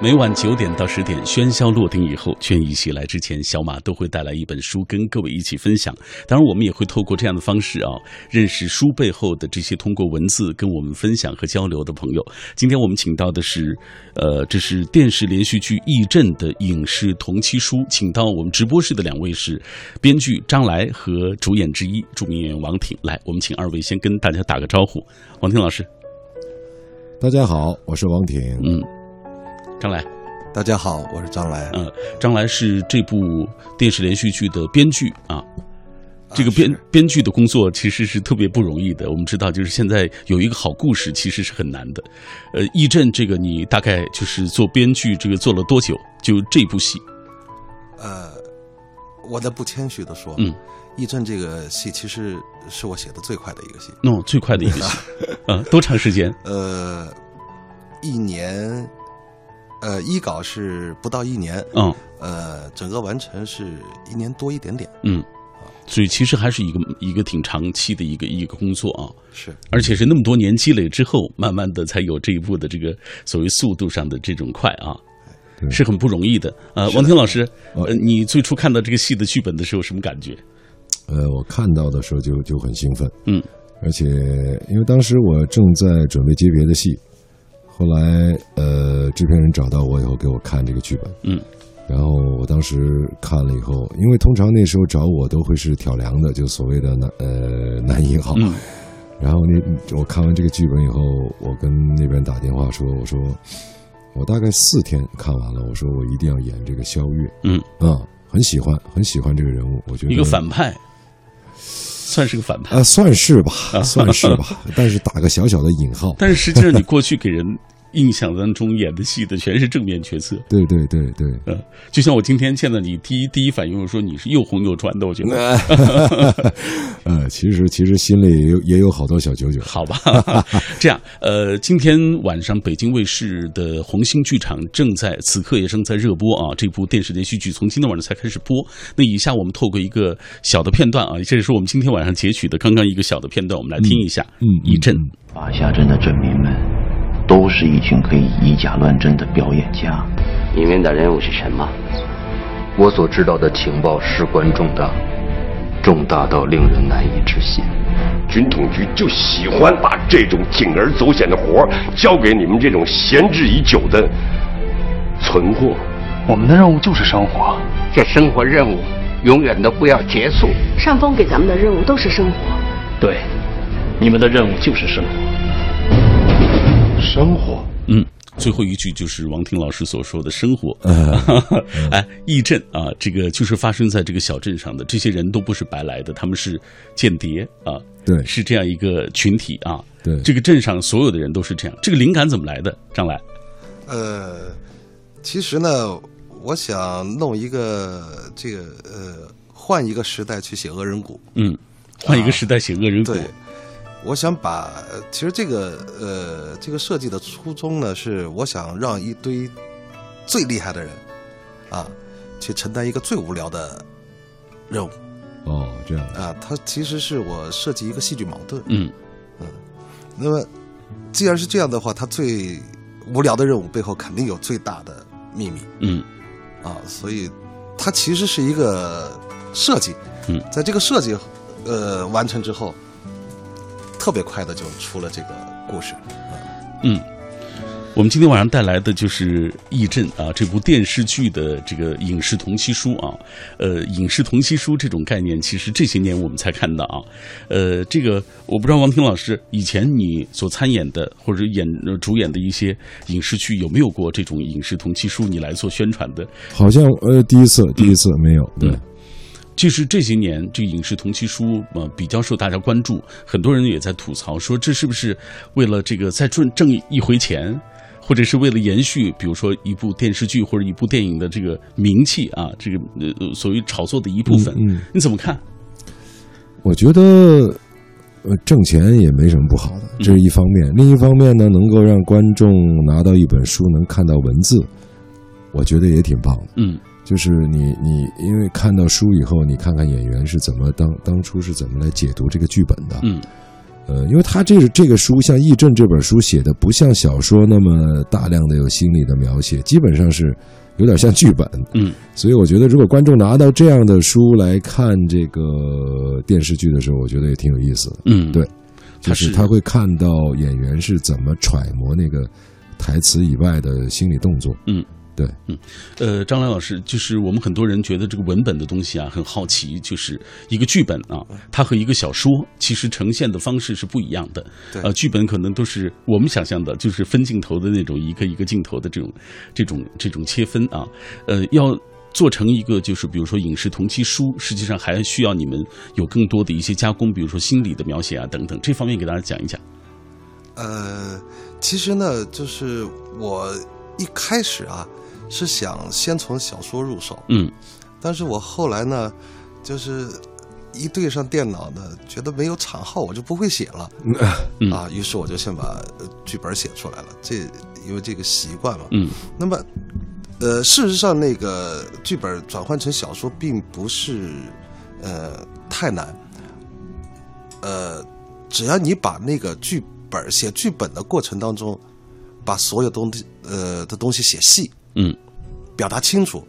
每晚九点到十点，喧嚣落定以后，倦意袭来之前，小马都会带来一本书跟各位一起分享。当然，我们也会透过这样的方式啊，认识书背后的这些通过文字跟我们分享和交流的朋友。今天我们请到的是，呃，这是电视连续剧《义阵》的影视同期书，请到我们直播室的两位是编剧张来和主演之一著名演员王挺。来，我们请二位先跟大家打个招呼。王挺老师，大家好，我是王挺。嗯。张来，大家好，我是张来。嗯，张来是这部电视连续剧的编剧啊。这个编编剧的工作其实是特别不容易的。我们知道，就是现在有一个好故事，其实是很难的。呃，《义阵》这个你大概就是做编剧，这个做了多久？就这部戏？呃，我的不谦虚的说，嗯，《义阵》这个戏其实是我写的最快的一个戏。哦，最快的一个戏。啊，多长时间？呃，一年。呃，一稿是不到一年，嗯，呃，整个完成是一年多一点点，嗯，所以其实还是一个一个挺长期的一个一个工作啊，是，而且是那么多年积累之后，慢慢的才有这一步的这个所谓速度上的这种快啊，是很不容易的。呃，王婷老师，呃，你最初看到这个戏的剧本的时候什么感觉？呃，我看到的时候就就很兴奋，嗯，而且因为当时我正在准备接别的戏。后来，呃，制片人找到我以后，给我看这个剧本，嗯，然后我当时看了以后，因为通常那时候找我都会是挑梁的，就所谓的男呃男一号，嗯，然后那我看完这个剧本以后，我跟那边打电话说，我说我大概四天看完了，我说我一定要演这个肖月，嗯。啊，很喜欢很喜欢这个人物，我觉得一个反派。算是个反派啊，算是吧，算是吧，但是打个小小的引号。但是实际上，你过去给人。印象当中演的戏的全是正面角色，对对对对，嗯，就像我今天见到你，第一第一反应我说你是又红又传的，我觉得，呃，其实其实心里也有也有好多小九九，好吧，这样，呃，今天晚上北京卫视的红星剧场正在此刻也正在热播啊，这部电视连续剧从今天晚上才开始播。那以下我们透过一个小的片段啊，这也是我们今天晚上截取的刚刚一个小的片段，我们来听一下，嗯，一阵。法下镇的镇民们。都是一群可以以假乱真的表演家。你们的任务是什么？我所知道的情报事关重大，重大到令人难以置信。军统局就喜欢把这种铤而走险的活交给你们这种闲置已久的存货。我们的任务就是生活，这生活任务永远都不要结束。上峰给咱们的任务都是生活。对，你们的任务就是生活。生活，嗯，最后一句就是王婷老师所说的生活。哎，义镇啊，这个就是发生在这个小镇上的，这些人都不是白来的，他们是间谍啊，对，是这样一个群体啊。对，这个镇上所有的人都是这样。这个灵感怎么来的？张来，呃，其实呢，我想弄一个这个呃，换一个时代去写恶人谷。嗯，换一个时代写恶人谷。我想把，其实这个呃，这个设计的初衷呢，是我想让一堆最厉害的人啊，去承担一个最无聊的任务。哦，这样啊，它其实是我设计一个戏剧矛盾。嗯嗯，那么既然是这样的话，它最无聊的任务背后肯定有最大的秘密。嗯啊，所以它其实是一个设计。嗯，在这个设计呃完成之后。特别快的就出了这个故事，嗯，我们今天晚上带来的就是《义阵》啊，这部电视剧的这个影视同期书啊，呃，影视同期书这种概念，其实这些年我们才看到啊，呃，这个我不知道王婷老师以前你所参演的或者演主演的一些影视剧有没有过这种影视同期书，你来做宣传的？好像呃，第一次，第一次没有，对。就是这些年，这个影视同期书呃比较受大家关注，很多人也在吐槽说，这是不是为了这个再赚挣一回钱，或者是为了延续，比如说一部电视剧或者一部电影的这个名气啊，这个呃所谓炒作的一部分，嗯你怎么看？我觉得呃挣钱也没什么不好的，这是一方面；另一方面呢，能够让观众拿到一本书，能看到文字，我觉得也挺棒的。嗯。就是你，你因为看到书以后，你看看演员是怎么当当初是怎么来解读这个剧本的，嗯，呃，因为他这个这个书像《义正》这本书写的不像小说那么大量的有心理的描写，基本上是有点像剧本。嗯，所以我觉得如果观众拿到这样的书来看这个电视剧的时候，我觉得也挺有意思的。嗯，对，他就是他会看到演员是怎么揣摩那个台词以外的心理动作。嗯。对，嗯，呃，张兰老师，就是我们很多人觉得这个文本的东西啊，很好奇，就是一个剧本啊，它和一个小说其实呈现的方式是不一样的。对，呃，剧本可能都是我们想象的，就是分镜头的那种一个一个镜头的这种这种这种切分啊，呃，要做成一个就是比如说影视同期书，实际上还需要你们有更多的一些加工，比如说心理的描写啊等等，这方面给大家讲一讲。呃，其实呢，就是我一开始啊。是想先从小说入手，嗯，但是我后来呢，就是一对上电脑呢，觉得没有场号，我就不会写了，啊，于是我就先把剧本写出来了，这因为这个习惯嘛，嗯，那么，呃，事实上那个剧本转换成小说并不是呃太难，呃，只要你把那个剧本写剧本的过程当中，把所有东西呃的东西写细。嗯，表达清楚，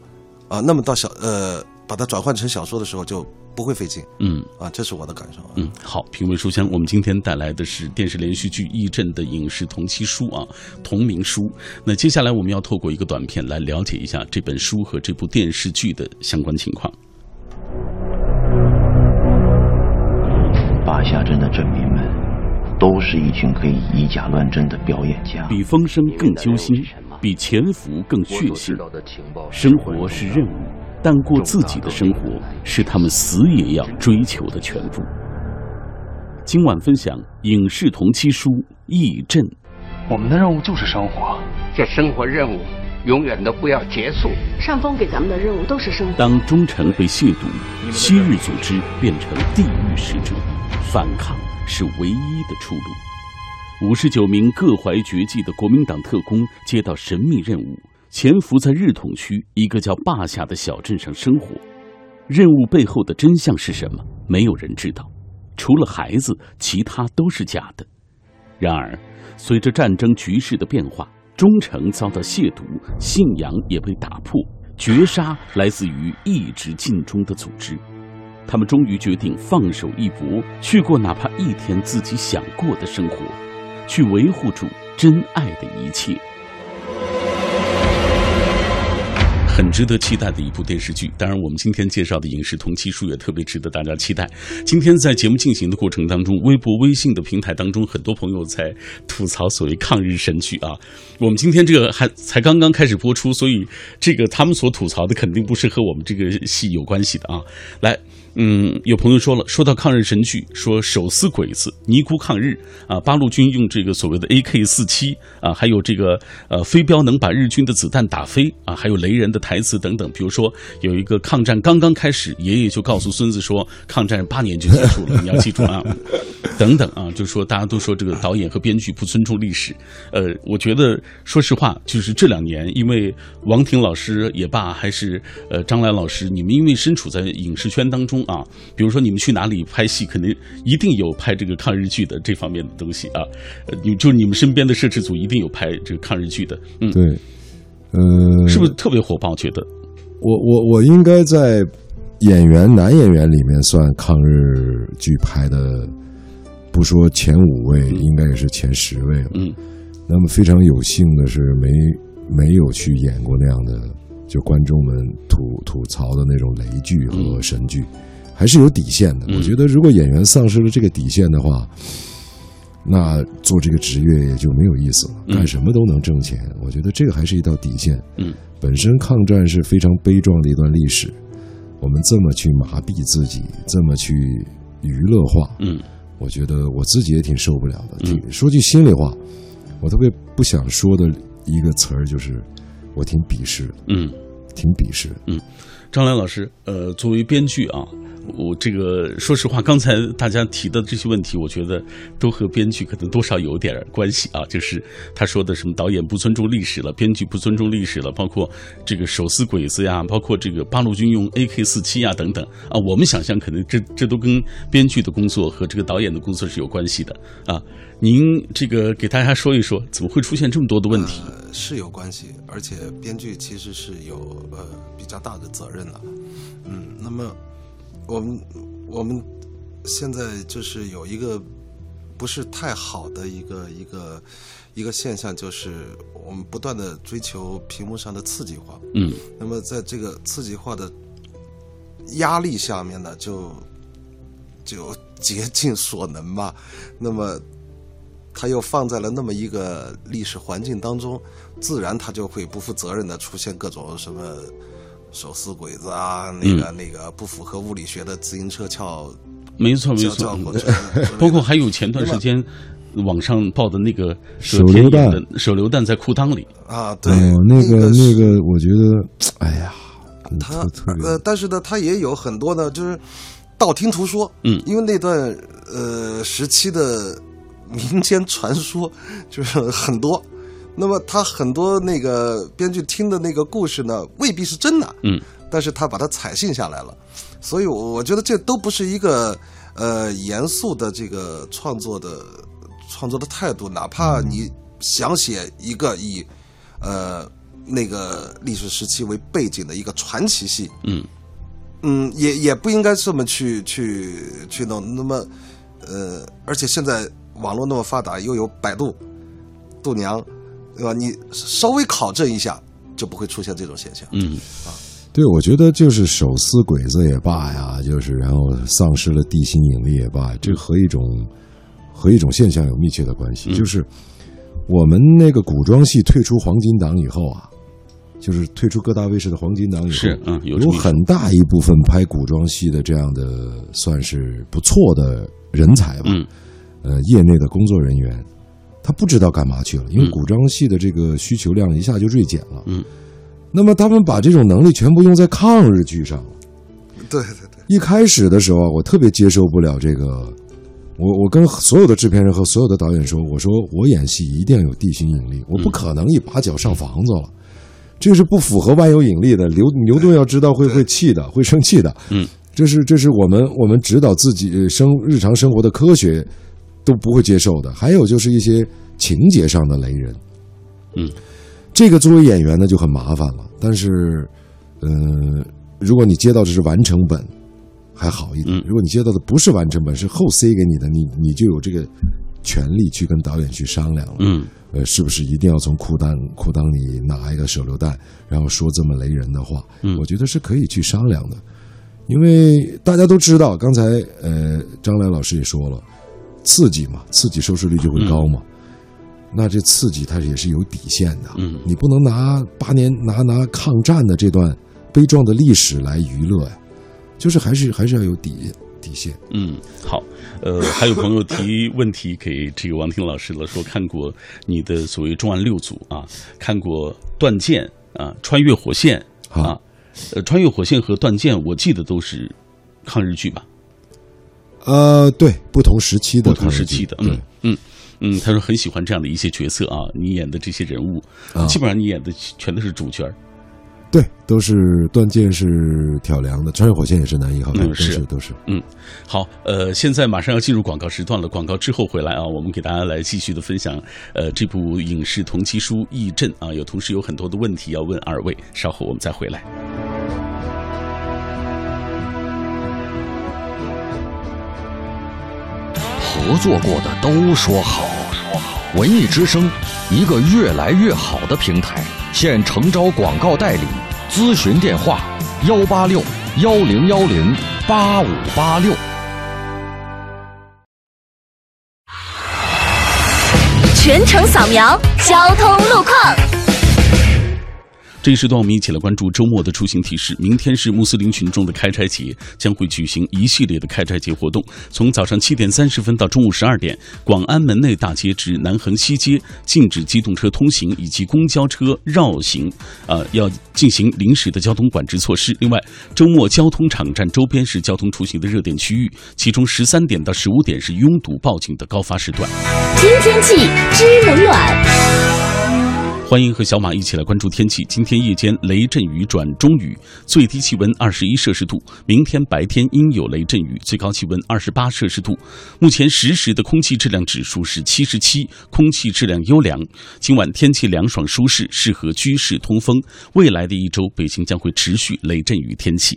啊，那么到小呃，把它转换成小说的时候就不会费劲。嗯，啊，这是我的感受。嗯，好，品味书香，我们今天带来的是电视连续剧《义正》的影视同期书啊，同名书。那接下来我们要透过一个短片来了解一下这本书和这部电视剧的相关情况。八下镇的镇民们都是一群可以以假乱真的表演家，比风声更揪心。比潜伏更血腥。生活是任务，但过自己的生活是他们死也要追求的全部。今晚分享影视同期书《义阵》。我们的任务就是生活，这生活任务永远都不要结束。上峰给咱们的任务都是生活。当忠诚被亵渎，昔日组织变成地狱使者，反抗是唯一的出路。五十九名各怀绝技的国民党特工接到神秘任务，潜伏在日统区一个叫坝下的小镇上生活。任务背后的真相是什么？没有人知道，除了孩子，其他都是假的。然而，随着战争局势的变化，忠诚遭到亵渎，信仰也被打破，绝杀来自于一直尽忠的组织。他们终于决定放手一搏，去过哪怕一天自己想过的生活。去维护住真爱的一切，很值得期待的一部电视剧。当然，我们今天介绍的影视同期书也特别值得大家期待。今天在节目进行的过程当中，微博、微信的平台当中，很多朋友在吐槽所谓抗日神剧啊。我们今天这个还才刚刚开始播出，所以这个他们所吐槽的肯定不是和我们这个戏有关系的啊。来。嗯，有朋友说了，说到抗日神剧，说手撕鬼子、尼姑抗日啊，八路军用这个所谓的 AK 四七啊，还有这个呃飞镖能把日军的子弹打飞啊，还有雷人的台词等等。比如说有一个抗战刚刚开始，爷爷就告诉孙子说，抗战八年就结束了，你要记住啊，等等啊，就说大家都说这个导演和编剧不尊重历史。呃，我觉得说实话，就是这两年，因为王婷老师也罢，还是呃张兰老师，你们因为身处在影视圈当中。啊，比如说你们去哪里拍戏，肯定一定有拍这个抗日剧的这方面的东西啊。呃，你就你们身边的摄制组一定有拍这个抗日剧的。嗯，对，呃，是不是特别火爆？觉得我我我应该在演员男演员里面算抗日剧拍的，不说前五位，应该也是前十位了。嗯，那么非常有幸的是，没没有去演过那样的。就观众们吐吐槽的那种雷剧和神剧，还是有底线的。我觉得，如果演员丧失了这个底线的话，那做这个职业也就没有意思了。干什么都能挣钱，我觉得这个还是一道底线。嗯，本身抗战是非常悲壮的一段历史，我们这么去麻痹自己，这么去娱乐化，嗯，我觉得我自己也挺受不了的。挺说句心里话，我特别不想说的一个词儿就是。我挺鄙视的，嗯，挺鄙视，嗯，张良老师，呃，作为编剧啊。我这个说实话，刚才大家提的这些问题，我觉得都和编剧可能多少有点关系啊。就是他说的什么导演不尊重历史了，编剧不尊重历史了，包括这个手撕鬼子呀，包括这个八路军用 AK 四七呀等等啊。我们想象可能这这都跟编剧的工作和这个导演的工作是有关系的啊。您这个给大家说一说，怎么会出现这么多的问题？呃、是有关系，而且编剧其实是有呃比较大的责任的。嗯，那么。我们我们现在就是有一个不是太好的一个一个一个现象，就是我们不断的追求屏幕上的刺激化。嗯。那么在这个刺激化的压力下面呢，就就竭尽所能吧。那么他又放在了那么一个历史环境当中，自然他就会不负责任的出现各种什么。手撕鬼子啊，那个那个不符合物理学的自行车翘，没错没错，包括 还有前段时间网上报的那个手榴弹，手榴弹在裤裆里。啊，对，那个那个，我觉得，哎呀，他呃，但是呢，他也有很多呢，就是道听途说，嗯，因为那段呃时期的民间传说 就是很多。那么他很多那个编剧听的那个故事呢，未必是真的，嗯，但是他把它采信下来了，所以，我我觉得这都不是一个呃严肃的这个创作的创作的态度，哪怕你想写一个以呃那个历史时期为背景的一个传奇戏，嗯嗯，也也不应该这么去去去弄。那么，呃，而且现在网络那么发达，又有百度、度娘。对吧？你稍微考证一下，就不会出现这种现象。嗯，啊，对，我觉得就是手撕鬼子也罢呀，就是然后丧失了地心引力也罢，这和一种和一种现象有密切的关系。就是我们那个古装戏退出黄金档以后啊，就是退出各大卫视的黄金档以后，是嗯，有很大一部分拍古装戏的这样的算是不错的人才吧。嗯，呃，业内的工作人员。他不知道干嘛去了，因为古装戏的这个需求量一下就锐减了。嗯，那么他们把这种能力全部用在抗日剧上了。对对对，一开始的时候我特别接受不了这个，我我跟所有的制片人和所有的导演说，我说我演戏一定要有地心引力，我不可能一把脚上房子了，这是不符合万有引力的。牛牛顿要知道会会气的，会生气的。嗯，这是这是我们我们指导自己生日常生活的科学。都不会接受的。还有就是一些情节上的雷人，嗯，这个作为演员呢就很麻烦了。但是，嗯，如果你接到的是完成本，还好一点；如果你接到的不是完成本，是后塞给你的，你你就有这个权利去跟导演去商量了。嗯，呃，是不是一定要从裤裆裤裆里拿一个手榴弹，然后说这么雷人的话？嗯，我觉得是可以去商量的，因为大家都知道，刚才呃张兰老师也说了。刺激嘛，刺激收视率就会高嘛。那这刺激它也是有底线的。嗯，你不能拿八年拿拿抗战的这段悲壮的历史来娱乐呀，就是还是还是要有底底线。嗯，好，呃，还有朋友提问题给这个王婷老师了，说看过你的所谓重案六组啊，看过断剑啊，穿越火线啊，呃，穿越火线和断剑，我记得都是抗日剧吧。呃，对，不同时期的，不同时期的，嗯嗯嗯，他说很喜欢这样的一些角色啊，你演的这些人物，基本上你演的全都是主角对，都是断剑是挑梁的，穿越火线也是男一号，都是都是。嗯，好，呃，现在马上要进入广告时段了，广告之后回来啊，我们给大家来继续的分享，呃，这部影视同期书《义阵》啊，有同时有很多的问题要问二位，稍后我们再回来。合作过的都说好，文艺之声，一个越来越好的平台，现诚招广告代理，咨询电话：幺八六幺零幺零八五八六。全程扫描交通路况。这一时段，我们一起来关注周末的出行提示。明天是穆斯林群众的开斋节，将会举行一系列的开斋节活动。从早上七点三十分到中午十二点，广安门内大街至南横西街禁止机动车通行以及公交车绕行，呃，要进行临时的交通管制措施。另外，周末交通场站周边是交通出行的热点区域，其中十三点到十五点是拥堵报警的高发时段。听天气知冷暖。欢迎和小马一起来关注天气。今天夜间雷阵雨转中雨，最低气温二十一摄氏度。明天白天阴有雷阵雨，最高气温二十八摄氏度。目前实时的空气质量指数是七十七，空气质量优良。今晚天气凉爽舒适，适合居室通风。未来的一周，北京将会持续雷阵雨天气。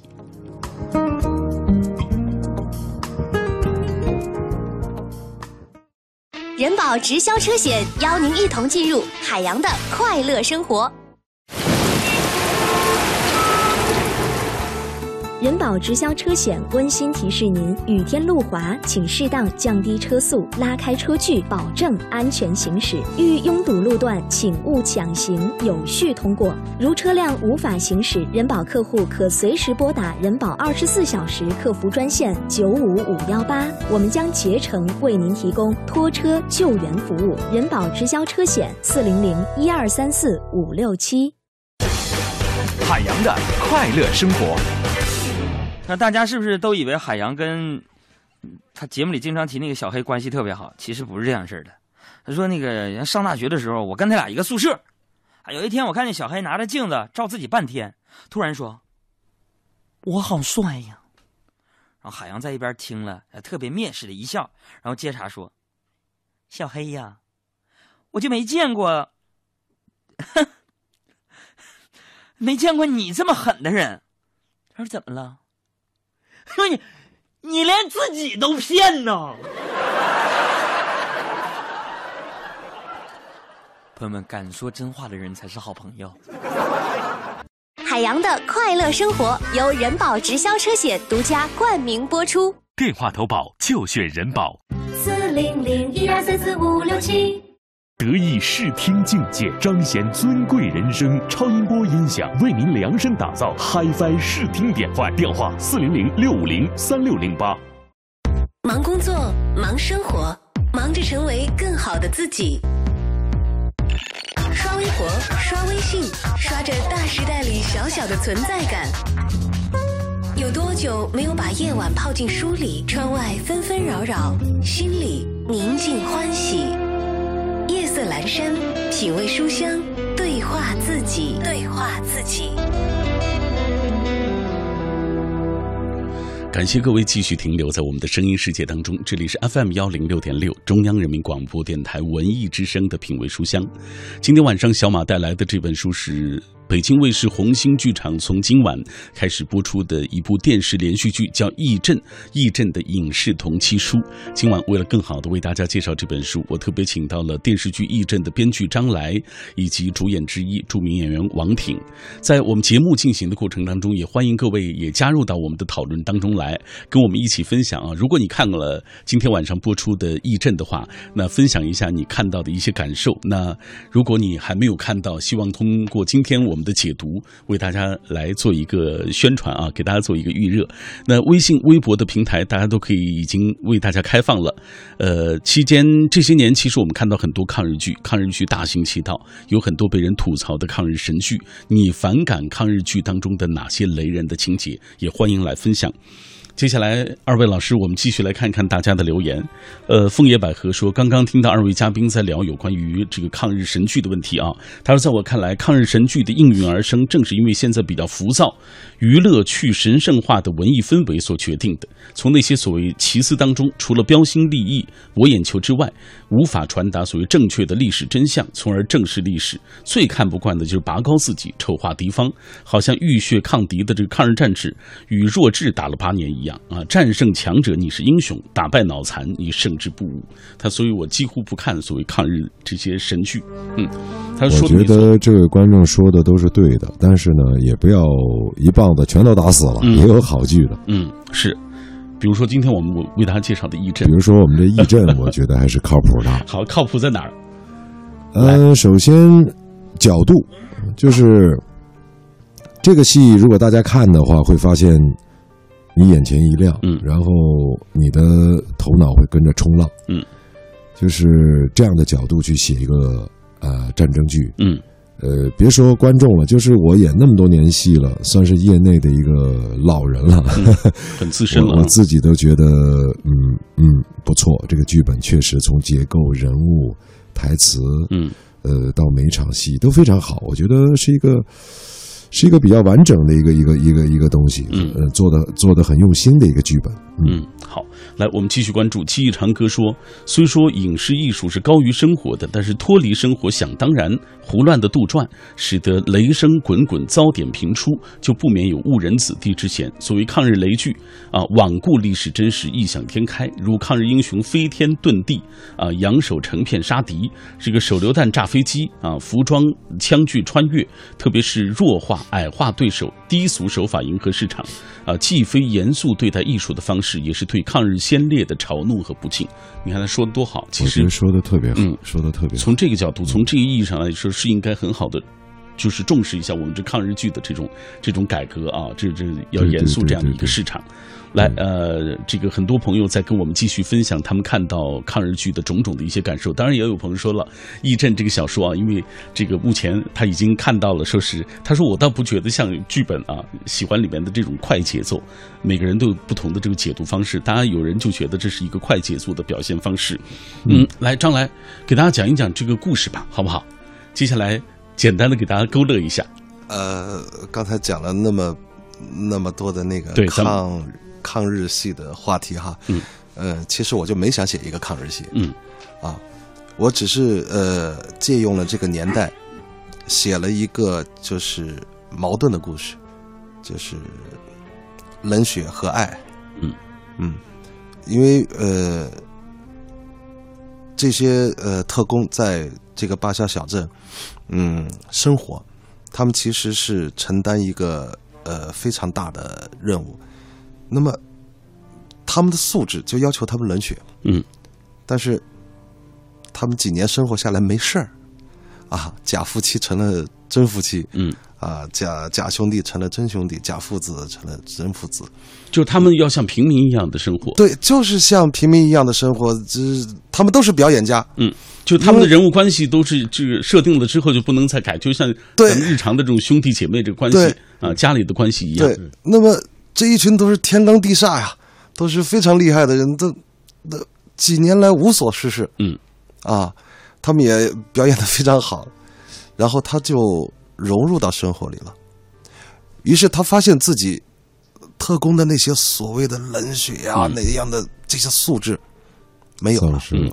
人保直销车险邀您一同进入海洋的快乐生活。人保直销车险温馨提示您：雨天路滑，请适当降低车速，拉开车距，保证安全行驶。遇拥堵路段，请勿抢行，有序通过。如车辆无法行驶，人保客户可随时拨打人保二十四小时客服专线九五五幺八，我们将竭诚为您提供拖车救援服务。人保直销车险四零零一二三四五六七。海洋的快乐生活。那大家是不是都以为海洋跟他节目里经常提那个小黑关系特别好？其实不是这样式的。他说那个上大学的时候，我跟他俩一个宿舍。有一天我看见小黑拿着镜子照自己半天，突然说：“我好帅呀。”然后海洋在一边听了，特别蔑视的一笑，然后接茬说：“小黑呀，我就没见过，没见过你这么狠的人。”他说：“怎么了？”说你，你连自己都骗呢！朋友们，敢说真话的人才是好朋友。海洋的快乐生活由人保直销车险独家冠名播出。电话投保就选人保。四零零一二三四五六七。得意视听境界，彰显尊贵人生。超音波音响为您量身打造 HiFi 视听典范，电话四零零六五零三六零八。忙工作，忙生活，忙着成为更好的自己。刷微博，刷微信，刷着大时代里小小的存在感。有多久没有把夜晚泡进书里？窗外纷纷扰扰，心里宁静欢喜。夜色阑珊，品味书香，对话自己，对话自己。感谢各位继续停留在我们的声音世界当中，这里是 FM 幺零六点六，中央人民广播电台文艺之声的品味书香。今天晚上小马带来的这本书是。北京卫视红星剧场从今晚开始播出的一部电视连续剧叫《义镇》，义镇的影视同期书。今晚为了更好的为大家介绍这本书，我特别请到了电视剧《义镇》的编剧张来以及主演之一著名演员王挺。在我们节目进行的过程当中，也欢迎各位也加入到我们的讨论当中来，跟我们一起分享啊！如果你看了今天晚上播出的《义镇》的话，那分享一下你看到的一些感受。那如果你还没有看到，希望通过今天我们。的解读为大家来做一个宣传啊，给大家做一个预热。那微信、微博的平台，大家都可以已经为大家开放了。呃，期间这些年，其实我们看到很多抗日剧，抗日剧大行其道，有很多被人吐槽的抗日神剧。你反感抗日剧当中的哪些雷人的情节？也欢迎来分享。接下来，二位老师，我们继续来看看大家的留言。呃，枫叶百合说，刚刚听到二位嘉宾在聊有关于这个抗日神剧的问题啊。他说，在我看来，抗日神剧的应运而生，正是因为现在比较浮躁。娱乐去神圣化的文艺氛围所决定的，从那些所谓奇思当中，除了标新立异、博眼球之外，无法传达所谓正确的历史真相，从而正视历史。最看不惯的就是拔高自己、丑化敌方，好像浴血抗敌的这个抗日战士与弱智打了八年一样啊！战胜强者你是英雄，打败脑残你胜之不武。他，所以我几乎不看所谓抗日这些神剧。嗯，他说，我觉得这位观众说的都是对的，但是呢，也不要一棒。子全都打死了，也有好剧的。嗯，是，比如说今天我们为大家介绍的义镇，比如说我们的义镇，我觉得还是靠谱的。好，靠谱在哪儿？嗯，首先角度就是这个戏如果大家看的话，会发现你眼前一亮，嗯，然后你的头脑会跟着冲浪，嗯，就是这样的角度去写一个呃战争剧，嗯。呃，别说观众了，就是我演那么多年戏了，算是业内的一个老人了，嗯、很资深了 我。我自己都觉得，嗯嗯，不错。这个剧本确实从结构、人物、台词，嗯，呃，到每场戏都非常好。我觉得是一个是一个比较完整的一个一个一个一个东西，嗯，呃，做的做的很用心的一个剧本。嗯，好，来，我们继续关注。七一长歌说，虽说影视艺术是高于生活的，但是脱离生活想当然、胡乱的杜撰，使得雷声滚滚、遭点频出，就不免有误人子弟之嫌。所谓抗日雷剧啊，罔顾历史真实，异想天开，如抗日英雄飞天遁地啊，扬手成片杀敌，这个手榴弹炸飞机啊，服装枪具穿越，特别是弱化、矮化对手，低俗手法迎合市场啊，既非严肃对待艺术的方式。也是对抗日先烈的嘲弄和不敬。你看他说的多好，其实说的特别好，嗯，说的特别好。从这个角度，从这个意义上来说，是应该很好的，就是重视一下我们这抗日剧的这种这种改革啊，这这要严肃这样的一个市场。来，呃，这个很多朋友在跟我们继续分享他们看到抗日剧的种种的一些感受。当然，也有朋友说了，《义阵》这个小说啊，因为这个目前他已经看到了，说是他说我倒不觉得像剧本啊，喜欢里面的这种快节奏。每个人都有不同的这个解读方式，当然有人就觉得这是一个快节奏的表现方式。嗯，来，张来给大家讲一讲这个故事吧，好不好？接下来简单的给大家勾勒一下。呃，刚才讲了那么那么多的那个抗。抗日戏的话题哈，嗯，呃，其实我就没想写一个抗日戏，嗯，啊，我只是呃借用了这个年代，写了一个就是矛盾的故事，就是冷血和爱，嗯。嗯，因为呃这些呃特工在这个八乡小镇，嗯，生活，他们其实是承担一个呃非常大的任务。那么，他们的素质就要求他们冷血，嗯，但是他们几年生活下来没事儿，啊，假夫妻成了真夫妻，嗯，啊，假假兄弟成了真兄弟，假父子成了真父子，就他们要像平民一样的生活，对，就是像平民一样的生活，这他们都是表演家，嗯，就他们的人物关系都是这个设定了之后就不能再改，就像咱们日常的这种兄弟姐妹这个关系啊，家里的关系一样，对，那么。这一群都是天罡地煞呀，都是非常厉害的人，都那几年来无所事事，嗯，啊，他们也表演的非常好，然后他就融入到生活里了。于是他发现自己特工的那些所谓的冷血呀、嗯、那样的这些素质没有了，嗯，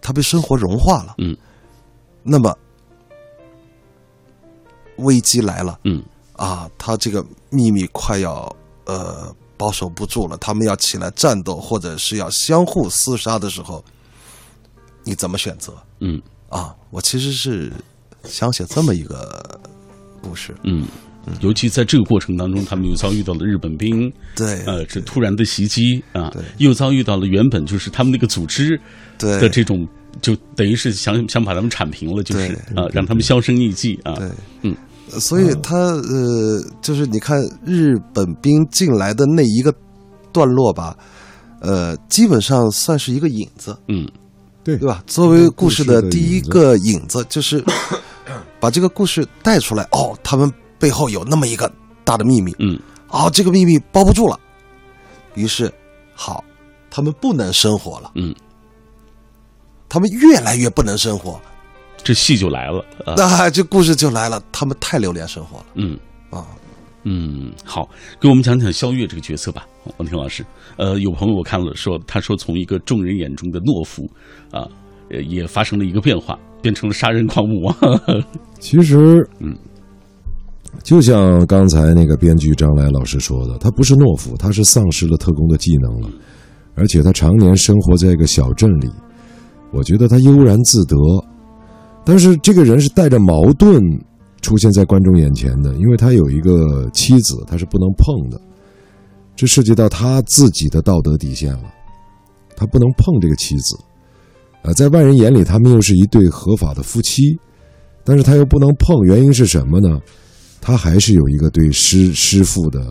他被生活融化了，嗯，那么危机来了，嗯，啊，他这个秘密快要。呃，保守不住了，他们要起来战斗，或者是要相互厮杀的时候，你怎么选择？嗯，啊，我其实是想写这么一个故事。嗯，尤其在这个过程当中，他们又遭遇到了日本兵，对，呃，这突然的袭击啊，对，又遭遇到了原本就是他们那个组织对的这种，就等于是想想把他们铲平了，就是啊，让他们销声匿迹啊。对，嗯。所以他呃，就是你看日本兵进来的那一个段落吧，呃，基本上算是一个引子，嗯，对对吧？作为故事的第一个引子，就是把这个故事带出来。哦，他们背后有那么一个大的秘密，嗯，哦，这个秘密包不住了，于是好，他们不能生活了，嗯，他们越来越不能生活。这戏就来了，那、啊、这故事就来了。他们太留恋生活了。嗯啊，嗯，好，给我们讲讲肖月这个角色吧，王婷老师。呃，有朋友我看了说，他说从一个众人眼中的懦夫啊，也发生了一个变化，变成了杀人狂魔。其实，嗯，就像刚才那个编剧张来老师说的，他不是懦夫，他是丧失了特工的技能了，而且他常年生活在一个小镇里，我觉得他悠然自得。但是这个人是带着矛盾出现在观众眼前的，因为他有一个妻子，他是不能碰的，这涉及到他自己的道德底线了，他不能碰这个妻子，啊，在外人眼里他们又是一对合法的夫妻，但是他又不能碰，原因是什么呢？他还是有一个对师师傅的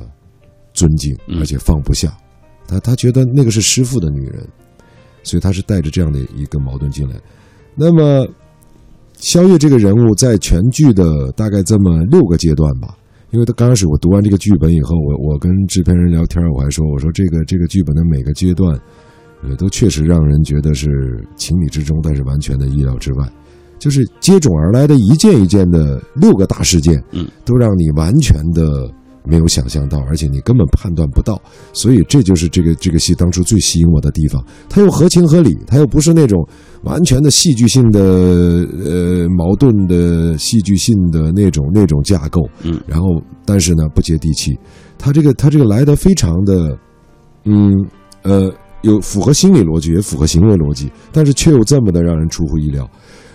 尊敬，而且放不下。他他觉得那个是师傅的女人，所以他是带着这样的一个矛盾进来。那么，萧月这个人物在全剧的大概这么六个阶段吧。因为他刚开始我读完这个剧本以后，我我跟制片人聊天，我还说我说这个这个剧本的每个阶段，呃，都确实让人觉得是情理之中，但是完全的意料之外。就是接踵而来的一件一件的六个大事件，嗯，都让你完全的没有想象到，而且你根本判断不到。所以这就是这个这个戏当初最吸引我的地方。它又合情合理，它又不是那种完全的戏剧性的呃矛盾的戏剧性的那种那种架构，嗯，然后但是呢不接地气。它这个它这个来的非常的，嗯呃有符合心理逻辑，也符合行为逻辑，但是却又这么的让人出乎意料。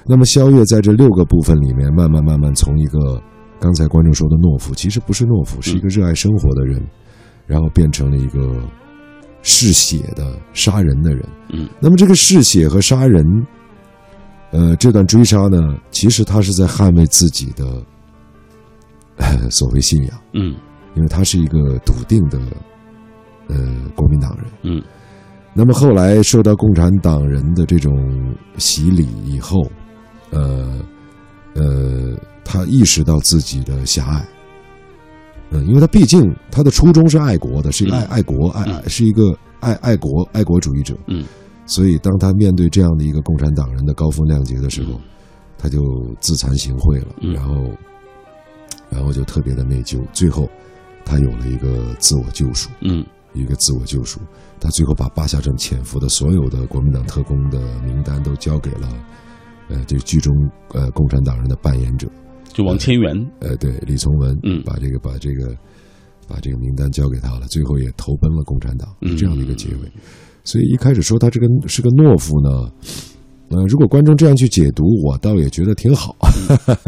那么萧月在这六个部分里面，慢慢慢慢从一个刚才观众说的懦夫，其实不是懦夫，是一个热爱生活的人，然后变成了一个嗜血的杀人的人。嗯，那么这个嗜血和杀人，呃，这段追杀呢，其实他是在捍卫自己的所谓信仰。嗯，因为他是一个笃定的呃国民党人。嗯，那么后来受到共产党人的这种洗礼以后。呃，呃，他意识到自己的狭隘，嗯，因为他毕竟他的初衷是爱国的，是一个爱爱国爱爱，是一个爱爱国爱国主义者，嗯，所以当他面对这样的一个共产党人的高风亮节的时候，他就自惭形秽了，然后，然后就特别的内疚，最后他有了一个自我救赎，嗯，一个自我救赎，他最后把八下镇潜伏的所有的国民党特工的名单都交给了。呃，这剧中呃共产党人的扮演者，就王千源，呃，对李从文，嗯，把这个把这个把这个名单交给他了，最后也投奔了共产党，是这样的一个结尾。所以一开始说他这个是个懦夫呢，呃，如果观众这样去解读，我倒也觉得挺好。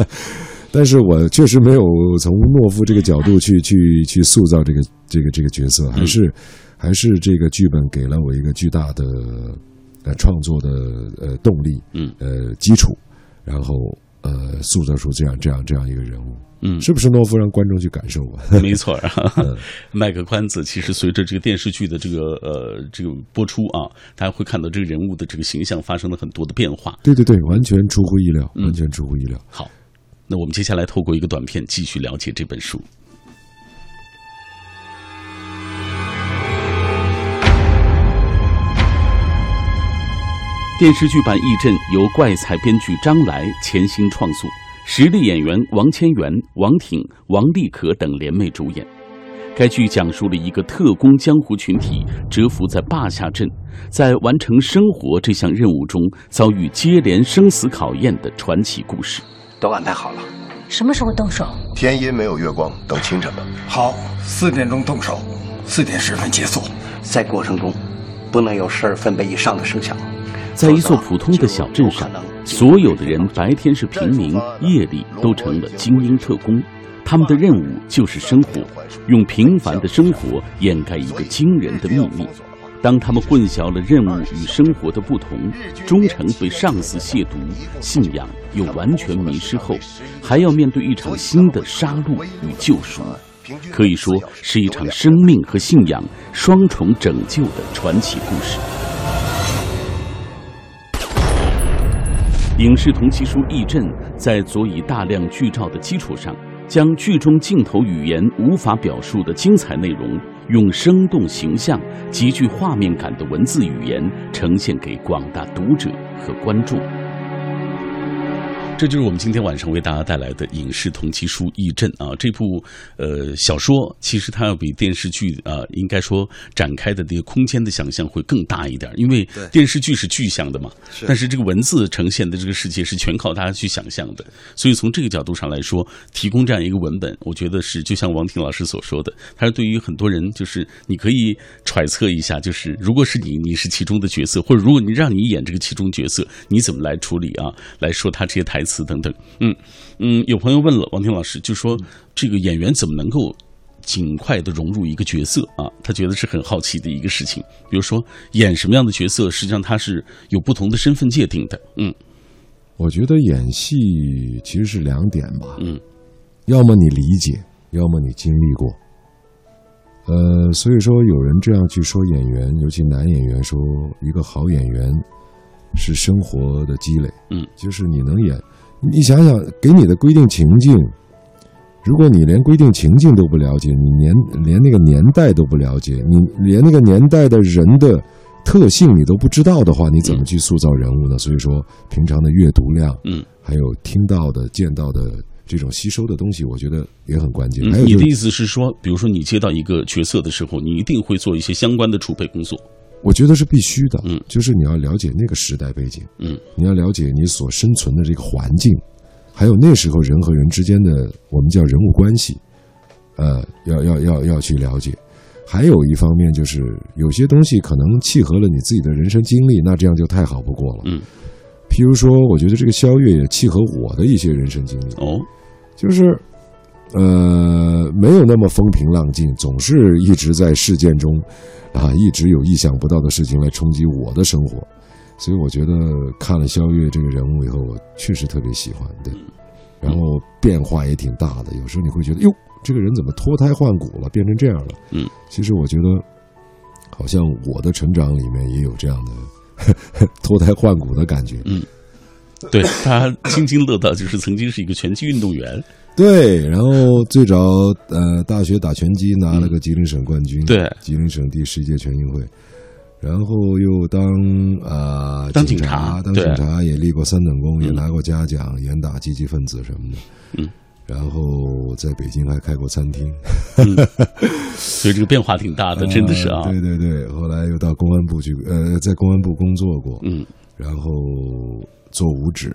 但是我确实没有从懦夫这个角度去去去塑造这个这个这个角色，还是还是这个剧本给了我一个巨大的。呃，创作的呃动力，嗯，呃基础，然后呃塑造出这样这样这样一个人物，嗯，是不是懦夫让观众去感受吧？没错，卖个关子。其实随着这个电视剧的这个呃这个播出啊，大家会看到这个人物的这个形象发生了很多的变化。对对对，完全出乎意料，完全出乎意料。好，那我们接下来透过一个短片继续了解这本书。电视剧版《义阵》由怪才编剧张来潜心创作，实力演员王千源、王挺、王丽可等联袂主演。该剧讲述了一个特工江湖群体蛰伏在坝下镇，在完成生活这项任务中遭遇接连生死考验的传奇故事。都安排好了，什么时候动手？天阴没有月光，等清晨吧。好，四点钟动手，四点十分结束。在过程中，不能有十二分贝以上的声响。在一座普通的小镇上，所有的人白天是平民，夜里都成了精英特工。他们的任务就是生活，用平凡的生活掩盖一个惊人的秘密。当他们混淆了任务与生活的不同，忠诚被上司亵渎，信仰又完全迷失后，还要面对一场新的杀戮与救赎，可以说是一场生命和信仰双重拯救的传奇故事。影视同期书《义阵》在佐以大量剧照的基础上，将剧中镜头语言无法表述的精彩内容，用生动形象、极具画面感的文字语言呈现给广大读者和观众。这就是我们今天晚上为大家带来的影视同期书《义阵》啊，这部呃小说其实它要比电视剧啊，应该说展开的这个空间的想象会更大一点，因为电视剧是具象的嘛，但是这个文字呈现的这个世界是全靠大家去想象的，所以从这个角度上来说，提供这样一个文本，我觉得是就像王婷老师所说的，它是对于很多人就是你可以揣测一下，就是如果是你，你是其中的角色，或者如果你让你演这个其中角色，你怎么来处理啊？来说他这些台。词等等，嗯嗯，有朋友问了王婷老师，就说这个演员怎么能够尽快的融入一个角色啊？他觉得是很好奇的一个事情。比如说演什么样的角色，实际上他是有不同的身份界定的。嗯，我觉得演戏其实是两点吧。嗯，要么你理解，要么你经历过。呃，所以说有人这样去说演员，尤其男演员，说一个好演员是生活的积累。嗯，就是你能演，你想想给你的规定情境，如果你连规定情境都不了解，你连连那个年代都不了解，你连那个年代的人的特性你都不知道的话，你怎么去塑造人物呢？所以说，平常的阅读量，嗯，还有听到的、见到的。这种吸收的东西，我觉得也很关键。你的意思是说，比如说你接到一个角色的时候，你一定会做一些相关的储备工作？我觉得是必须的。嗯，就是你要了解那个时代背景，嗯，你要了解你所生存的这个环境，还有那时候人和人之间的我们叫人物关系，呃，要要要要去了解。还有一方面就是有些东西可能契合了你自己的人生经历，那这样就太好不过了。嗯。譬如说，我觉得这个肖月也契合我的一些人生经历哦，就是，呃，没有那么风平浪静，总是一直在事件中，啊，一直有意想不到的事情来冲击我的生活，所以我觉得看了肖月这个人物以后，我确实特别喜欢，对，然后变化也挺大的，有时候你会觉得，哟，这个人怎么脱胎换骨了，变成这样了？嗯，其实我觉得，好像我的成长里面也有这样的。脱胎换骨的感觉，嗯，对他津津乐道，就是曾经是一个拳击运动员，对，然后最早呃大学打拳击拿了个吉林省冠军，对，吉林省第十一届全运会，然后又当啊当警察，当警察也立过三等功，也拿过嘉奖，严打积极分子什么的，嗯。然后在北京还开过餐厅，所以这个变化挺大的，真的是啊。对对对，后来又到公安部去，呃，在公安部工作过，嗯，然后做五指，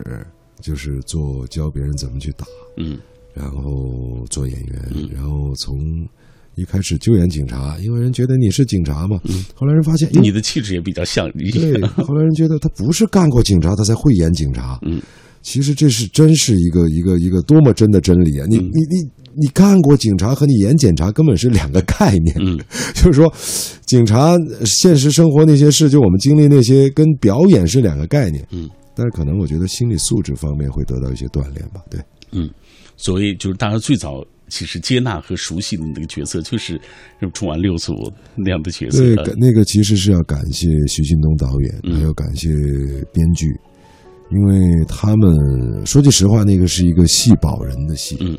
就是做教别人怎么去打，嗯，然后做演员，然后从一开始就演警察，因为人觉得你是警察嘛，后来人发现你的气质也比较像，对，后来人觉得他不是干过警察，他才会演警察，嗯。其实这是真是一个一个一个多么真的真理啊！你你你你干过警察和你演警察根本是两个概念。嗯，就是说，警察现实生活那些事，就我们经历那些，跟表演是两个概念。嗯，但是可能我觉得心理素质方面会得到一些锻炼吧。对，嗯，所谓就是大家最早其实接纳和熟悉的那个角色，就是《重案六组》那样的角色。对，那个其实是要感谢徐庆东导演，还要感谢编剧。因为他们说句实话，那个是一个戏保人的戏，嗯，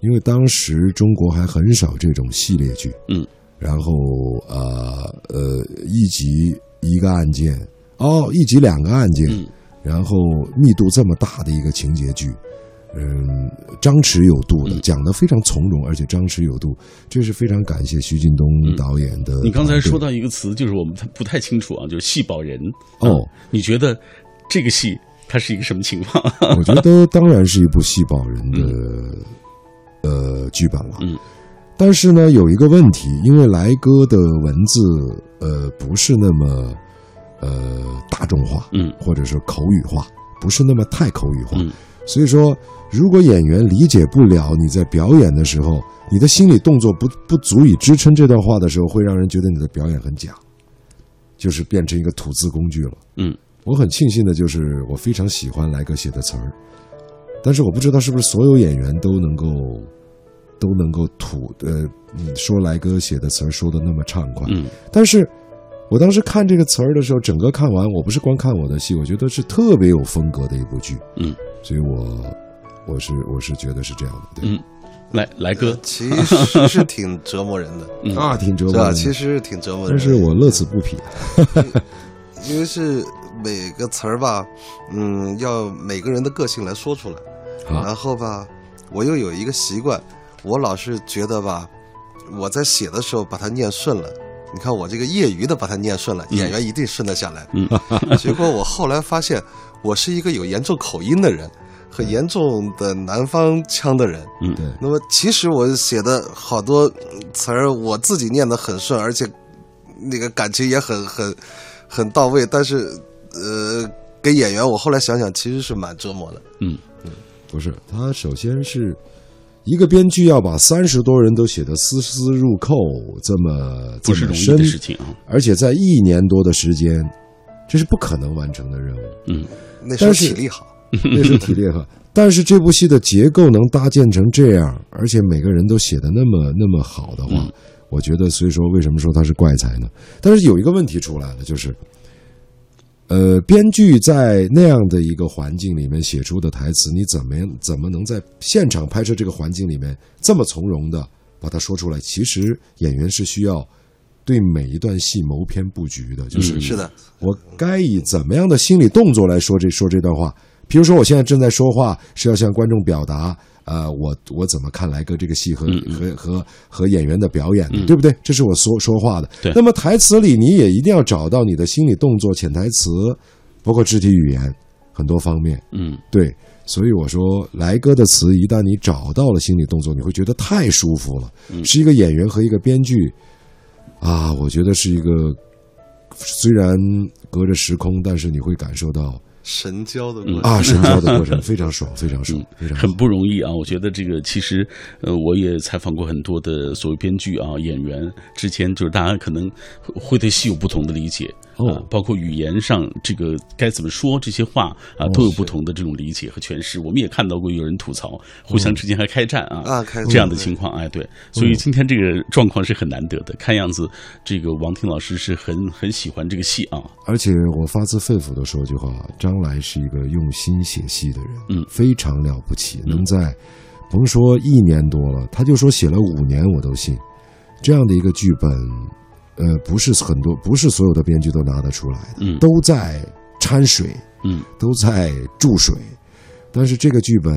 因为当时中国还很少这种系列剧，嗯，然后呃呃一集一个案件，哦一集两个案件，嗯，然后密度这么大的一个情节剧，嗯，张弛有度的，讲的非常从容，而且张弛有度，这是非常感谢徐劲东导演的。你刚才说到一个词，就是我们不太清楚啊，就是戏保人哦，你觉得这个戏？它是一个什么情况？我觉得当然是一部戏保人的呃剧本了。嗯，但是呢，有一个问题，因为来哥的文字呃不是那么呃大众化，嗯，或者是口语化，不是那么太口语化。嗯，所以说，如果演员理解不了你在表演的时候，你的心理动作不不足以支撑这段话的时候，会让人觉得你的表演很假，就是变成一个吐字工具了。嗯。我很庆幸的就是，我非常喜欢来哥写的词儿，但是我不知道是不是所有演员都能够都能够吐呃说来哥写的词儿说的那么畅快。嗯，但是我当时看这个词儿的时候，整个看完，我不是光看我的戏，我觉得是特别有风格的一部剧。嗯，所以我我是我是觉得是这样的。嗯，来来哥，其实是挺折磨人的。啊，挺折磨的，其实挺折磨人，但是我乐此不疲，因为 是。每个词儿吧，嗯，要每个人的个性来说出来，然后吧，我又有一个习惯，我老是觉得吧，我在写的时候把它念顺了。你看我这个业余的把它念顺了，演员一定顺得下来。嗯，结果我后来发现，我是一个有严重口音的人，很严重的南方腔的人。嗯，对。那么其实我写的好多词儿，我自己念得很顺，而且那个感情也很很很到位，但是。呃，给演员，我后来想想，其实是蛮折磨的。嗯嗯，不是，他首先是一个编剧要把三十多人都写得丝丝入扣，这么不是容易的事情啊，而且在一年多的时间，这是不可能完成的任务。嗯，那时候体力好。那是体力好。但是这部戏的结构能搭建成这样，而且每个人都写的那么那么好的话，我觉得，所以说为什么说他是怪才呢？但是有一个问题出来了，就是，呃，编剧在那样的一个环境里面写出的台词，你怎么样怎么能在现场拍摄这个环境里面这么从容的把它说出来？其实演员是需要对每一段戏谋篇布局的，就是、嗯是的，我该以怎么样的心理动作来说这说这段话？比如说，我现在正在说话，是要向观众表达，呃，我我怎么看来哥这个戏和、嗯嗯和和和演员的表演的，嗯对不对？这是我说说话的。对那么台词里你也一定要找到你的心理动作、潜台词，包括肢体语言很多方面。嗯，对。所以我说，来哥的词一旦你找到了心理动作，你会觉得太舒服了。嗯是一个演员和一个编剧啊，我觉得是一个虽然隔着时空，但是你会感受到神交的过程啊，神交的过程非常爽，非常爽，非常很不容易啊！我觉得这个其实，呃，我也采访过很多的所谓编剧啊、演员，之前就是大家可能会对戏有不同的理解。哦啊，包括语言上这个该怎么说这些话啊，哦都有不同的这种理解和诠释。我们也看到过有人吐槽，互相之间还开战啊，啊开战这样的情况，哎，对，所以今天这个状况是很难得的。看样子，这个王婷老师是很很喜欢这个戏啊。而且我发自肺腑的说句话，张来是一个用心写戏的人，嗯，非常了不起，能在甭说一年多了，他就说写了五年我都信，这样的一个剧本。呃，不是很多，不是所有的编剧都拿得出来的，嗯，都在掺水，嗯，都在注水，但是这个剧本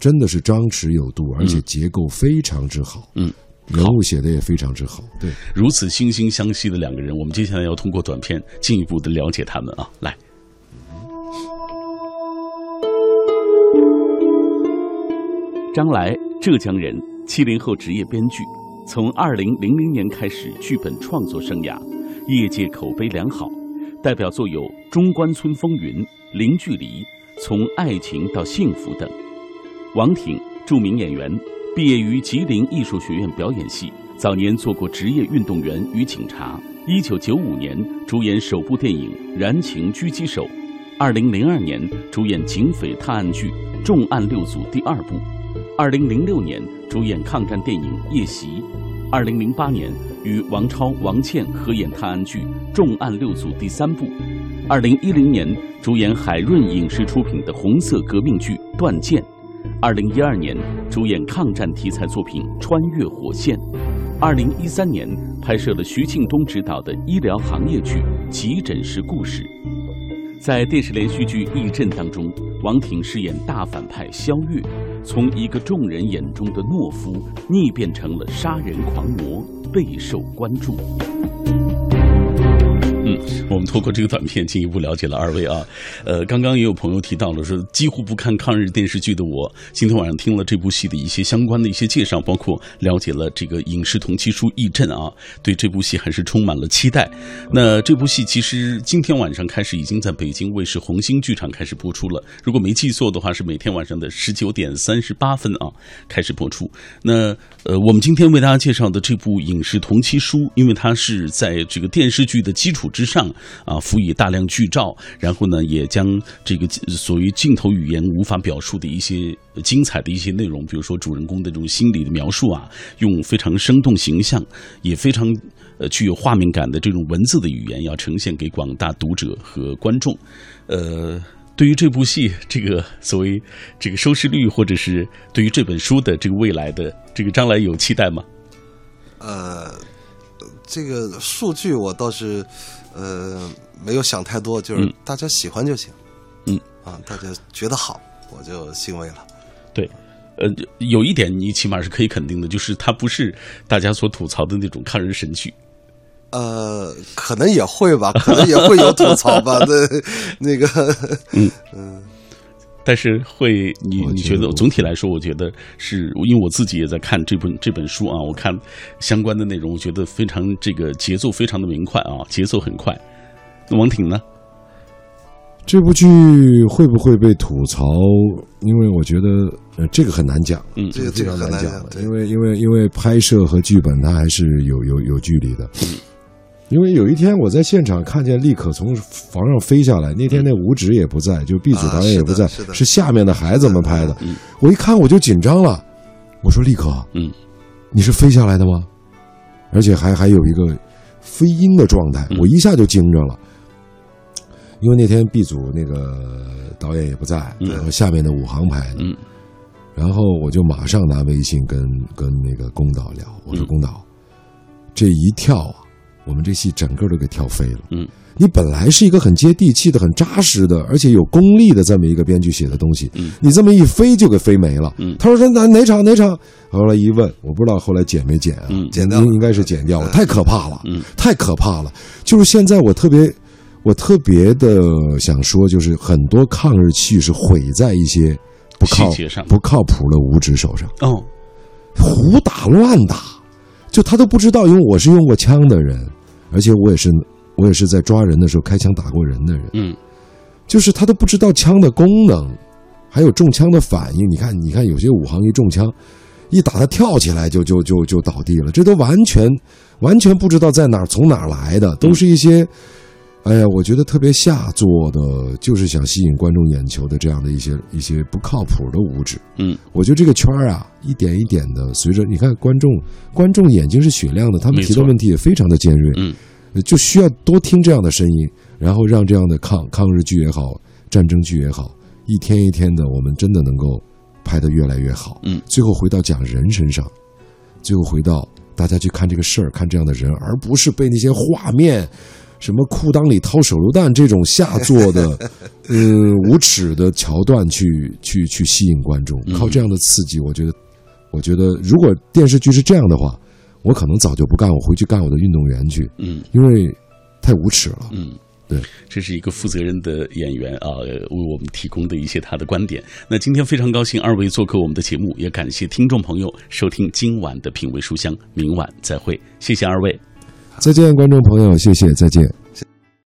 真的是张弛有度，而且结构非常之好，嗯，人物写的也非常之好，对，如此惺惺相惜的两个人，我们接下来要通过短片进一步的了解他们啊，来。张来，浙江人，七零后职业编剧。从二零零零年开始剧本创作生涯，业界口碑良好，代表作有《中关村风云》《零距离》《从爱情到幸福》等。王挺，著名演员，毕业于吉林艺术学院表演系，早年做过职业运动员与警察。一九九五年主演首部电影《燃情狙击手》，二零零二年主演警匪探案剧《重案六组》第二部。二零零六年主演抗战电影《夜袭》，二零零八年与王超、王倩合演探案剧《重案六组》第三部，二零一零年主演海润影视出品的红色革命剧《断剑》，二零一二年主演抗战题材作品《穿越火线》，二零一三年拍摄了徐庆东执导的医疗行业剧《急诊室故事》。在电视连续剧《义阵》当中，王挺饰演大反派萧月，从一个众人眼中的懦夫逆变成了杀人狂魔，备受关注。我们透过这个短片进一步了解了二位啊。呃，刚刚也有朋友提到了说，几乎不看抗日电视剧的我，今天晚上听了这部戏的一些相关的一些介绍，包括了解了这个影视同期书《义阵》啊，对这部戏还是充满了期待。那这部戏其实今天晚上开始已经在北京卫视红星剧场开始播出了，如果没记错的话，是每天晚上的十九点三十八分啊开始播出。那呃，我们今天为大家介绍的这部影视同期书，因为它是在这个电视剧的基础之上啊，辅以大量剧照，然后呢，也将这个所谓镜头语言无法表述的一些精彩的一些内容，比如说主人公的这种心理的描述啊，用非常生动形象，也非常呃具有画面感的这种文字的语言，要呈现给广大读者和观众。呃，对于这部戏这个所谓这个收视率，或者是对于这本书的这个未来的这个将来有期待吗？呃，这个数据我倒是呃没有想太多，就是大家喜欢就行。嗯啊，大家觉得好，我就欣慰了。对，呃，有一点你起码是可以肯定的，就是它不是大家所吐槽的那种抗日神剧。呃，可能也会吧，可能也会有吐槽吧。那那个，嗯嗯，但是会你你觉得总体来说，我觉得是因为我自己也在看这本这本书啊，我看相关的内容，我觉得非常这个节奏非常的明快啊，节奏很快。那王挺呢？这部剧会不会被吐槽？因为我觉得，呃，这个很难讲，嗯，这个这个难讲，因为因为因为拍摄和剧本它还是有有有距离的。嗯因为有一天我在现场看见立可从房上飞下来，那天那吴指也不在，就 B 组导演也不在，啊是下面的孩子们拍的。我一看我就紧张了，我说立可，嗯，你是飞下来的吗？而且还还有一个飞鹰的状态，我一下就惊着了。因为那天 B 组那个导演也不在，然后下面的武行拍的，嗯，然后我就马上拿微信跟跟那个宫导聊，我说宫导，这一跳啊，我们这戏整个都给跳飞了。嗯，你本来是一个很接地气的、很扎实的，而且有功力的这么一个编剧写的东西，嗯，你这么一飞就给飞没了。嗯，他说说哪哪场哪场，后来一问，我不知道后来剪没剪啊？嗯剪掉应应该是剪掉了，太可怕了，嗯，太可怕了。就是现在我特别。我特别的想说，就是很多抗日戏是毁在一些不靠不靠谱的武指手上，哦，胡打乱打，就他都不知道，因为我是用过枪的人，而且我也是我也是在抓人的时候开枪打过人的人，嗯，就是他都不知道枪的功能，还有中枪的反应。你看，你看有些武行一中枪，一打他跳起来就就就就倒地了，这都完全完全不知道在哪儿从哪儿来的，都是一些。哎呀，我觉得特别下作的，就是想吸引观众眼球的这样的一些一些不靠谱的舞指。嗯，我觉得这个圈儿啊，一点一点的，随着你看观众，观众眼睛是雪亮的，他们提的问题也非常的尖锐。嗯，就需要多听这样的声音，然后让这样的抗抗日剧也好，战争剧也好，一天一天的，我们真的能够拍得越来越好。嗯，最后回到讲人身上，最后回到大家去看这个事儿，看这样的人，而不是被那些画面。什么裤裆里掏手榴弹这种下作的，呃，无耻的桥段去去去吸引观众，靠这样的刺激，我觉得，我觉得如果电视剧是这样的话，我可能早就不干，我回去干我的运动员去，嗯，因为太无耻了，嗯。对，这是一个负责任的演员啊，为我们提供的一些他的观点。那今天非常高兴二位做客我们的节目，也感谢听众朋友收听今晚的品味书香，明晚再会，谢谢二位。再见，观众朋友，谢谢，再见。